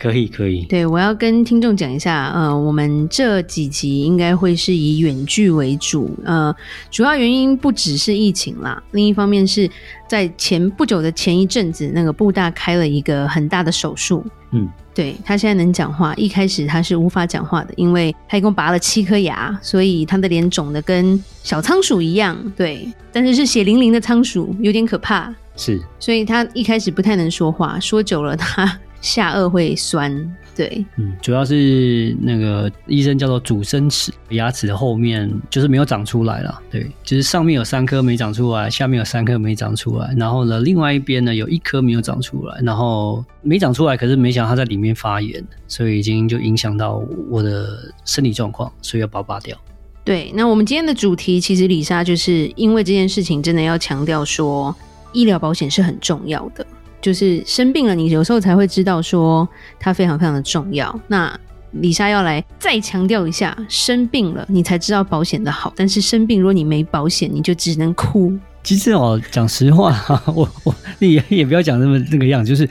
可以，可以。对，我要跟听众讲一下，呃，我们这几集应该会是以远距为主，呃，主要原因不只是疫情啦，另一方面是在前不久的前一阵子，那个布大开了一个很大的手术，嗯，对，他现在能讲话，一开始他是无法讲话的，因为他一共拔了七颗牙，所以他的脸肿的跟小仓鼠一样，对，但是是血淋淋的仓鼠，有点可怕，是，所以他一开始不太能说话，说久了他。下颚会酸，对，嗯，主要是那个医生叫做主生齿，牙齿的后面就是没有长出来了，对，就是上面有三颗没长出来，下面有三颗没长出来，然后呢，另外一边呢有一颗没有长出来，然后没长出来，可是没想到它在里面发炎，所以已经就影响到我的身体状况，所以要把它拔掉。对，那我们今天的主题其实李莎就是因为这件事情，真的要强调说，医疗保险是很重要的。就是生病了，你有时候才会知道说它非常非常的重要。那李莎要来再强调一下，生病了你才知道保险的好。但是生病如果你没保险，你就只能哭。其实哦，讲实话，我我你也也不要讲那么那个样，就是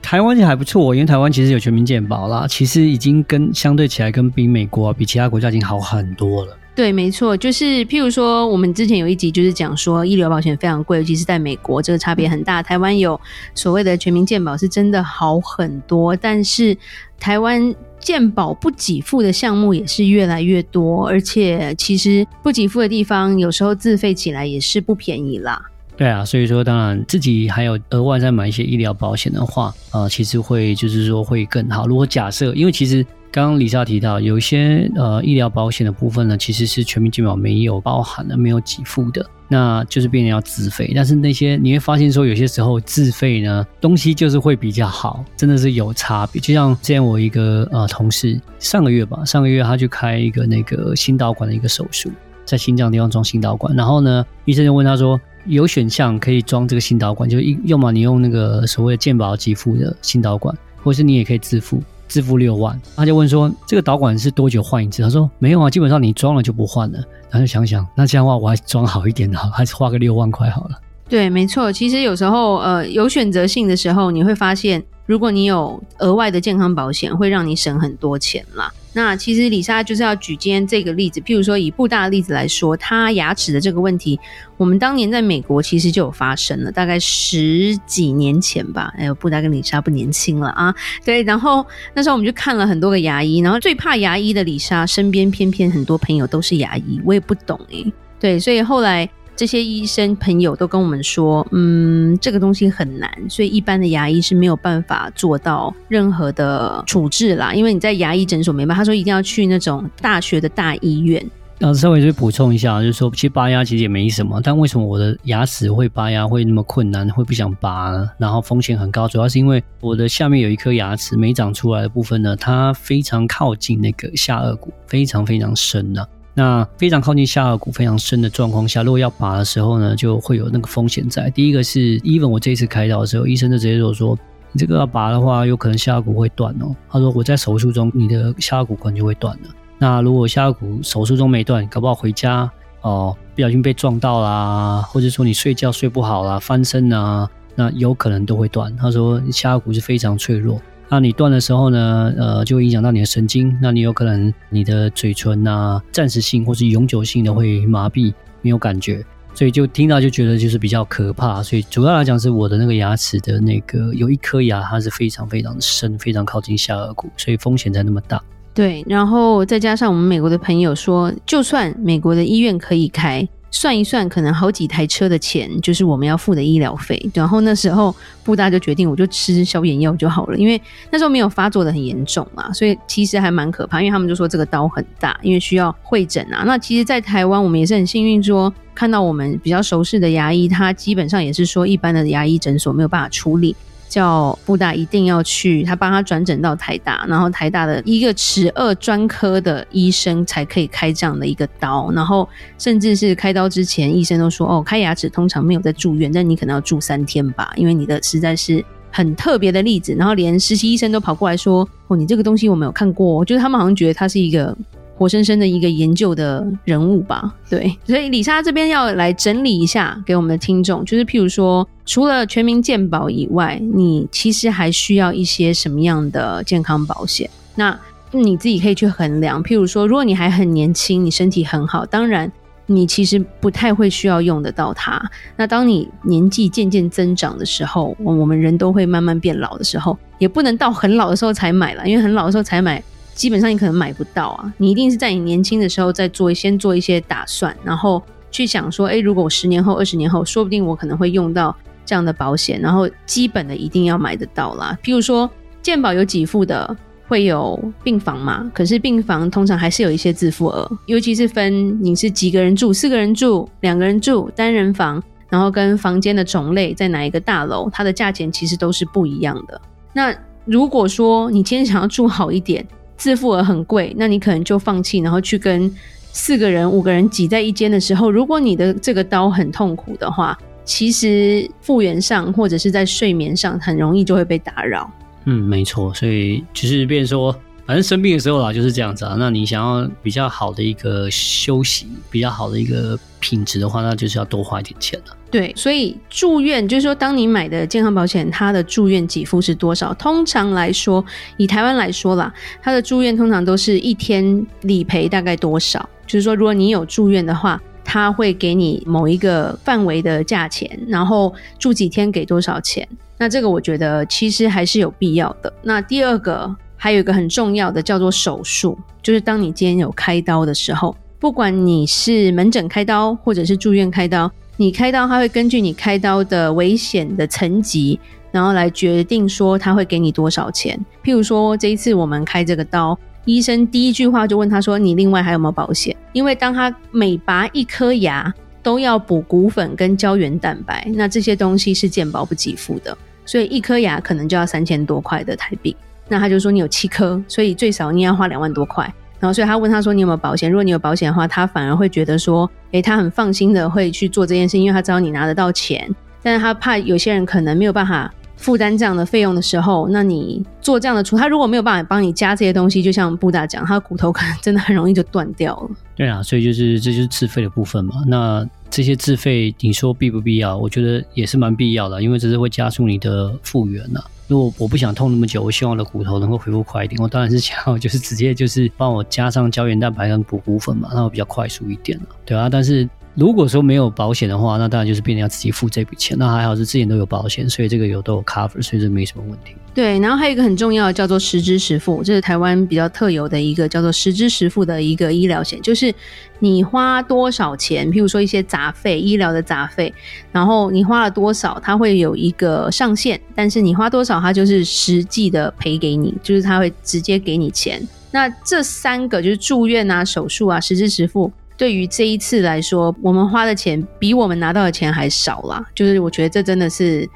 台湾就还不错，因为台湾其实有全民健保啦，其实已经跟相对起来跟比美国、啊、比其他国家已经好很多了。对，没错，就是譬如说，我们之前有一集就是讲说，医疗保险非常贵，尤其是在美国，这个差别很大。台湾有所谓的全民健保，是真的好很多，但是台湾健保不给付的项目也是越来越多，而且其实不给付的地方，有时候自费起来也是不便宜啦。对啊，所以说当然自己还有额外再买一些医疗保险的话，呃，其实会就是说会更好。如果假设，因为其实。刚刚李莎提到，有一些呃医疗保险的部分呢，其实是全民健保没有包含的，没有给付的，那就是病人要自费。但是那些你会发现说，有些时候自费呢，东西就是会比较好，真的是有差别。就像之前我一个呃同事，上个月吧，上个月他去开一个那个心导管的一个手术，在心脏地方装心导管，然后呢，医生就问他说，有选项可以装这个新导管，就一要么你用那个所谓的健保给付的新导管，或是你也可以自付。自付六万，他就问说：“这个导管是多久换一次？”他说：“没有啊，基本上你装了就不换了。”然后就想想，那这样的话我还装好一点的，还是花个六万块好了。对，没错。其实有时候，呃，有选择性的时候，你会发现，如果你有额外的健康保险，会让你省很多钱啦。那其实李莎就是要举今天这个例子，譬如说以布大的例子来说，他牙齿的这个问题，我们当年在美国其实就有发生了，大概十几年前吧。哎呦，布大跟李莎不年轻了啊。对，然后那时候我们就看了很多个牙医，然后最怕牙医的李莎身边偏偏很多朋友都是牙医，我也不懂诶。对，所以后来。这些医生朋友都跟我们说，嗯，这个东西很难，所以一般的牙医是没有办法做到任何的处置啦。因为你在牙医诊所没办法，他说一定要去那种大学的大医院。然后稍微就补充一下，就是说其实拔牙其实也没什么，但为什么我的牙齿会拔牙会那么困难，会不想拔呢？然后风险很高，主要是因为我的下面有一颗牙齿没长出来的部分呢，它非常靠近那个下顎骨，非常非常深的。那非常靠近下颌骨非常深的状况下，如果要拔的时候呢，就会有那个风险在。第一个是，even 我这一次开刀的时候，医生就直接说说，你这个要拔的话，有可能下颌骨会断哦。他说我在手术中，你的下颌骨可能就会断了。那如果下颌骨手术中没断，搞不好回家哦，不小心被撞到啦，或者说你睡觉睡不好啦，翻身啊，那有可能都会断。他说下颌骨是非常脆弱。那你断的时候呢，呃，就会影响到你的神经，那你有可能你的嘴唇啊，暂时性或是永久性的会麻痹，没有感觉，所以就听到就觉得就是比较可怕。所以主要来讲是我的那个牙齿的那个有一颗牙，它是非常非常深，非常靠近下顎骨，所以风险才那么大。对，然后再加上我们美国的朋友说，就算美国的医院可以开。算一算，可能好几台车的钱就是我们要付的医疗费。然后那时候布大就决定，我就吃消炎药就好了，因为那时候没有发作的很严重嘛，所以其实还蛮可怕。因为他们就说这个刀很大，因为需要会诊啊。那其实，在台湾我们也是很幸运，说看到我们比较熟悉的牙医，他基本上也是说一般的牙医诊所没有办法处理。叫布大一定要去，他帮他转诊到台大，然后台大的一个齿二专科的医生才可以开这样的一个刀，然后甚至是开刀之前，医生都说哦，开牙齿通常没有在住院，但你可能要住三天吧，因为你的实在是很特别的例子，然后连实习医生都跑过来说哦，你这个东西我没有看过，就是他们好像觉得他是一个。活生生的一个研究的人物吧，对，所以李莎这边要来整理一下给我们的听众，就是譬如说，除了全民健保以外，你其实还需要一些什么样的健康保险？那你自己可以去衡量。譬如说，如果你还很年轻，你身体很好，当然你其实不太会需要用得到它。那当你年纪渐渐增长的时候，我们人都会慢慢变老的时候，也不能到很老的时候才买了，因为很老的时候才买。基本上你可能买不到啊，你一定是在你年轻的时候再做，先做一些打算，然后去想说，诶，如果我十年后、二十年后，说不定我可能会用到这样的保险，然后基本的一定要买得到啦。譬如说，健保有给付的会有病房嘛，可是病房通常还是有一些自付额，尤其是分你是几个人住，四个人住、两个人住、单人房，然后跟房间的种类在哪一个大楼，它的价钱其实都是不一样的。那如果说你今天想要住好一点，自付额很贵，那你可能就放弃，然后去跟四个人、五个人挤在一间的时候，如果你的这个刀很痛苦的话，其实复原上或者是在睡眠上很容易就会被打扰。嗯，没错，所以就是变说，反正生病的时候啦，就是这样子啊。那你想要比较好的一个休息，比较好的一个品质的话，那就是要多花一点钱了。对，所以住院就是说，当你买的健康保险，它的住院给付是多少？通常来说，以台湾来说啦，它的住院通常都是一天理赔大概多少？就是说，如果你有住院的话，它会给你某一个范围的价钱，然后住几天给多少钱？那这个我觉得其实还是有必要的。那第二个还有一个很重要的叫做手术，就是当你今天有开刀的时候，不管你是门诊开刀或者是住院开刀。你开刀，他会根据你开刀的危险的层级，然后来决定说他会给你多少钱。譬如说，这一次我们开这个刀，医生第一句话就问他说：“你另外还有没有保险？”因为当他每拔一颗牙都要补骨粉跟胶原蛋白，那这些东西是健保不给付的，所以一颗牙可能就要三千多块的台币。那他就说你有七颗，所以最少你要花两万多块。然后，所以他问他说：“你有没有保险？如果你有保险的话，他反而会觉得说，诶，他很放心的会去做这件事，因为他知道你拿得到钱。但是他怕有些人可能没有办法负担这样的费用的时候，那你做这样的处，他如果没有办法帮你加这些东西，就像布大讲，他的骨头可能真的很容易就断掉了。对啊，所以就是这就是自费的部分嘛。那这些自费，你说必不必要？我觉得也是蛮必要的，因为这是会加速你的复原呐。”如果我不想痛那么久，我希望我的骨头能够恢复快一点，我当然是想要就是直接就是帮我加上胶原蛋白跟补骨粉嘛，那会比较快速一点了，对啊。但是如果说没有保险的话，那当然就是病人要自己付这笔钱。那还好是之前都有保险，所以这个有都有 cover，所以这没什么问题。对，然后还有一个很重要叫做实支实付，这是台湾比较特有的一个叫做实支实付的一个医疗险，就是你花多少钱，譬如说一些杂费、医疗的杂费，然后你花了多少，它会有一个上限，但是你花多少，它就是实际的赔给你，就是它会直接给你钱。那这三个就是住院啊、手术啊、实支实付，对于这一次来说，我们花的钱比我们拿到的钱还少啦，就是我觉得这真的是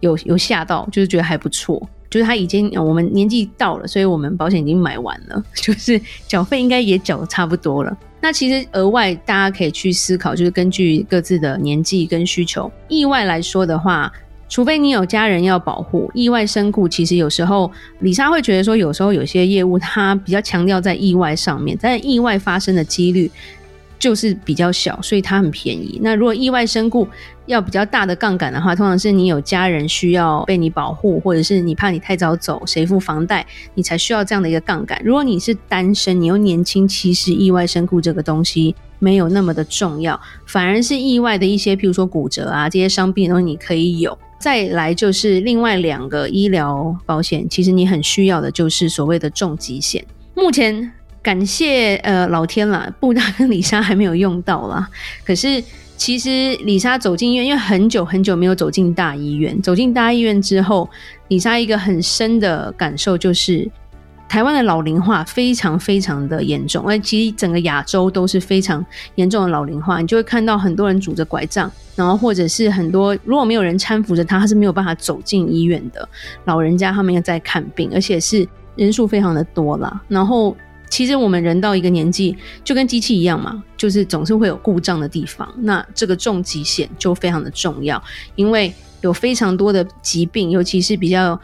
有有吓到，就是觉得还不错。就是他已经我们年纪到了，所以我们保险已经买完了，就是缴费应该也缴得差不多了。那其实额外大家可以去思考，就是根据各自的年纪跟需求，意外来说的话，除非你有家人要保护，意外身故其实有时候李莎会觉得说，有时候有些业务它比较强调在意外上面，但意外发生的几率。就是比较小，所以它很便宜。那如果意外身故要比较大的杠杆的话，通常是你有家人需要被你保护，或者是你怕你太早走，谁付房贷，你才需要这样的一个杠杆。如果你是单身，你又年轻，其实意外身故这个东西没有那么的重要，反而是意外的一些，譬如说骨折啊这些伤病的东西你可以有。再来就是另外两个医疗保险，其实你很需要的就是所谓的重疾险。目前。感谢呃老天啦，布达跟李莎还没有用到啦。可是其实李莎走进医院，因为很久很久没有走进大医院。走进大医院之后，李莎一个很深的感受就是，台湾的老龄化非常非常的严重，而其实整个亚洲都是非常严重的老龄化。你就会看到很多人拄着拐杖，然后或者是很多如果没有人搀扶着他，他是没有办法走进医院的。老人家他们要在看病，而且是人数非常的多啦。然后其实我们人到一个年纪就跟机器一样嘛，就是总是会有故障的地方。那这个重疾险就非常的重要，因为有非常多的疾病，尤其是比较。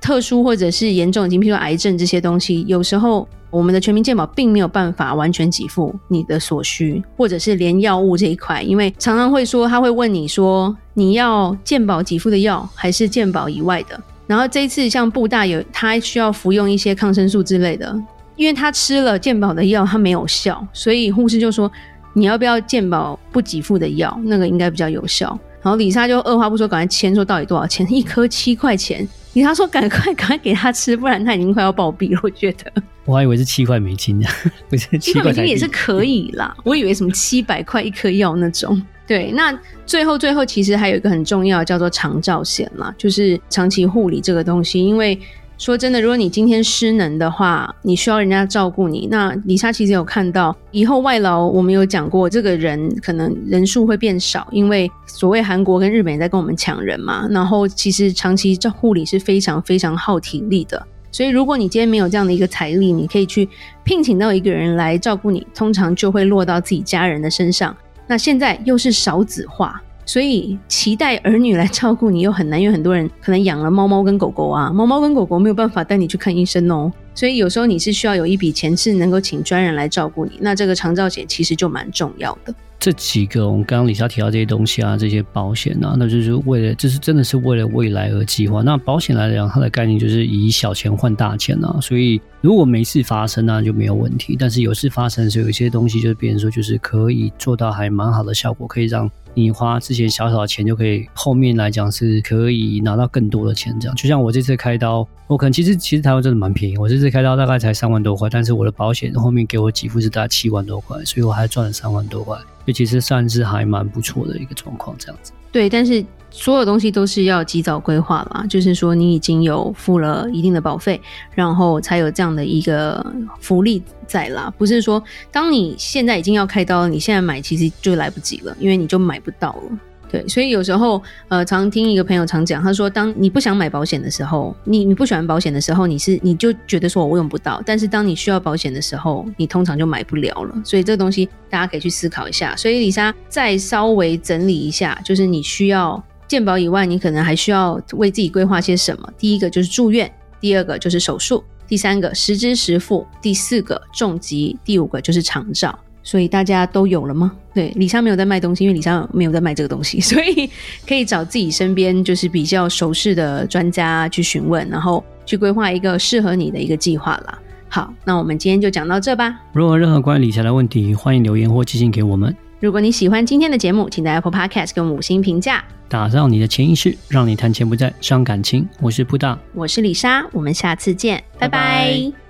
特殊或者是严重的疾病，譬如癌症这些东西，有时候我们的全民健保并没有办法完全给付你的所需，或者是连药物这一块，因为常常会说他会问你说，你要健保给付的药还是健保以外的。然后这一次像布大有他需要服用一些抗生素之类的，因为他吃了健保的药，他没有效，所以护士就说你要不要健保不给付的药，那个应该比较有效。然后李莎就二话不说赶快签，说到底多少钱？一颗七块钱。李莎说赶快赶快给他吃，不然他已经快要暴毙了。我觉得，我还以为是七块美金呢，不是七块美金也是可以啦。我以为什么七百块一颗药那种。对，那最后最后其实还有一个很重要叫做长照险啦，就是长期护理这个东西，因为。说真的，如果你今天失能的话，你需要人家照顾你。那李莎其实有看到，以后外劳我们有讲过，这个人可能人数会变少，因为所谓韩国跟日本也在跟我们抢人嘛。然后其实长期照护理是非常非常耗体力的，所以如果你今天没有这样的一个财力，你可以去聘请到一个人来照顾你，通常就会落到自己家人的身上。那现在又是少子化。所以期待儿女来照顾你又很难，因为很多人可能养了猫猫跟狗狗啊，猫猫跟狗狗没有办法带你去看医生哦。所以有时候你是需要有一笔钱是能够请专人来照顾你，那这个长照险其实就蛮重要的。这几个我们刚刚李莎提到这些东西啊，这些保险啊，那就是为了，这是真的是为了未来而计划。那保险来讲，它的概念就是以小钱换大钱啊。所以如果没事发生那就没有问题。但是有事发生的时候，有一些东西就是别人说就是可以做到还蛮好的效果，可以让。你花之前小小的钱就可以，后面来讲是可以拿到更多的钱。这样，就像我这次开刀，我可能其实其实台湾真的蛮便宜，我这次开刀大概才三万多块，但是我的保险后面给我给付是大概七万多块，所以我还赚了三万多块，就其实算是还蛮不错的一个状况，这样子。对，但是。所有东西都是要及早规划啦，就是说你已经有付了一定的保费，然后才有这样的一个福利在啦。不是说当你现在已经要开刀了，你现在买其实就来不及了，因为你就买不到了。对，所以有时候呃，常听一个朋友常讲，他说，当你不想买保险的时候，你你不喜欢保险的时候，你是你就觉得说我用不到，但是当你需要保险的时候，你通常就买不了了。所以这个东西大家可以去思考一下。所以李莎再稍微整理一下，就是你需要。健保以外，你可能还需要为自己规划些什么？第一个就是住院，第二个就是手术，第三个实支实付，第四个重疾，第五个就是长照。所以大家都有了吗？对，李莎没有在卖东西，因为李莎没有在卖这个东西，所以可以找自己身边就是比较熟识的专家去询问，然后去规划一个适合你的一个计划啦。好，那我们今天就讲到这吧。如果任何关于理财的问题，欢迎留言或寄信给我们。如果你喜欢今天的节目，请在 Apple Podcast 给我们五星评价。打造你的潜意识，让你谈钱不再伤感情。我是布大，我是李莎，我们下次见，拜拜。拜拜。